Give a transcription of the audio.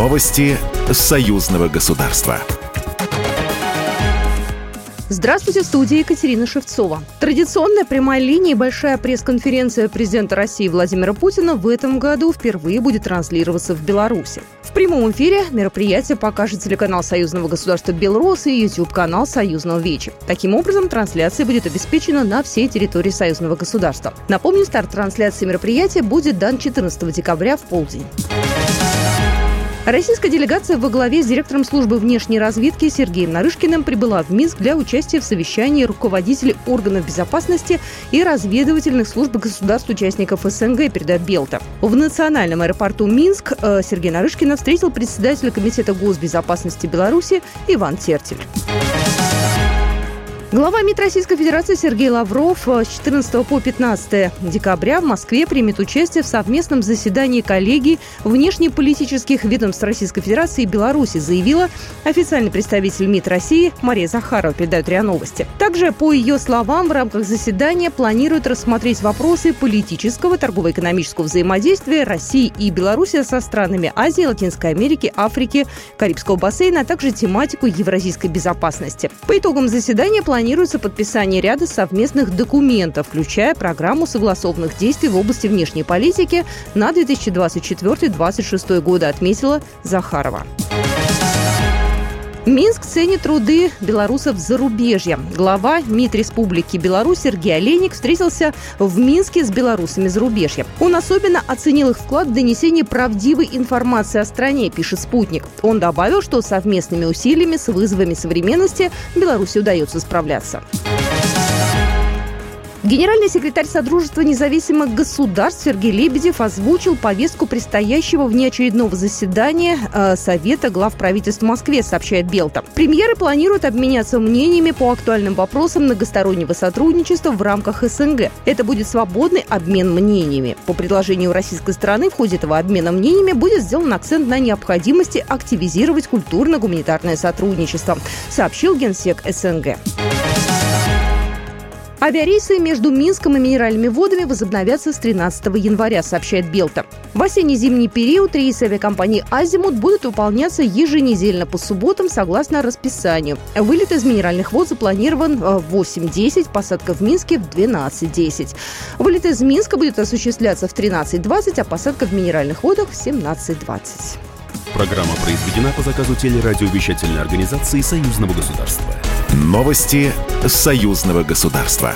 Новости союзного государства. Здравствуйте, в студии Екатерина Шевцова. Традиционная прямая линия и большая пресс-конференция президента России Владимира Путина в этом году впервые будет транслироваться в Беларуси. В прямом эфире мероприятие покажет телеканал Союзного государства Белрос и YouTube-канал Союзного Вечи. Таким образом, трансляция будет обеспечена на всей территории Союзного государства. Напомню, старт трансляции мероприятия будет дан 14 декабря в полдень. Российская делегация во главе с директором службы внешней разведки Сергеем Нарышкиным прибыла в Минск для участия в совещании руководителей органов безопасности и разведывательных служб государств-участников СНГ, передает Белта. В национальном аэропорту Минск э, Сергей Нарышкина встретил председателя Комитета госбезопасности Беларуси Иван Тертель. Глава МИД Российской Федерации Сергей Лавров э, с 14 по 15 декабря в Москве примет участие в совместном заседании коллегии внешнеполитических ведомств Российской Федерации и Беларуси, заявила официальный представитель МИД России Мария Захарова, передает РИА Новости. Также, по ее словам, в рамках заседания планируют рассмотреть вопросы политического, торгово-экономического взаимодействия России и Беларуси со странами Азии, Латинской Америки, Африки, Карибского бассейна, а также тематику евразийской безопасности. По итогам заседания планируется планируется подписание ряда совместных документов, включая программу согласованных действий в области внешней политики на 2024-2026 годы, отметила Захарова. Минск ценит труды белорусов за зарубежья. Глава МИД Республики Беларусь Сергей Олейник встретился в Минске с белорусами зарубежья. Он особенно оценил их вклад в донесение правдивой информации о стране, пишет «Спутник». Он добавил, что совместными усилиями с вызовами современности Беларуси удается справляться. Генеральный секретарь Содружества независимых государств Сергей Лебедев озвучил повестку предстоящего внеочередного заседания э, Совета глав правительств в Москве, сообщает Белта. Премьеры планируют обменяться мнениями по актуальным вопросам многостороннего сотрудничества в рамках СНГ. Это будет свободный обмен мнениями. По предложению российской стороны в ходе этого обмена мнениями будет сделан акцент на необходимости активизировать культурно-гуманитарное сотрудничество, сообщил генсек СНГ. Авиарейсы между Минском и Минеральными водами возобновятся с 13 января, сообщает Белта. В осенне-зимний период рейсы авиакомпании «Азимут» будут выполняться еженедельно по субботам согласно расписанию. Вылет из Минеральных вод запланирован в 8.10, посадка в Минске в 12.10. Вылет из Минска будет осуществляться в 13.20, а посадка в Минеральных водах в 17.20. Программа произведена по заказу телерадиовещательной организации Союзного государства. Новости союзного государства.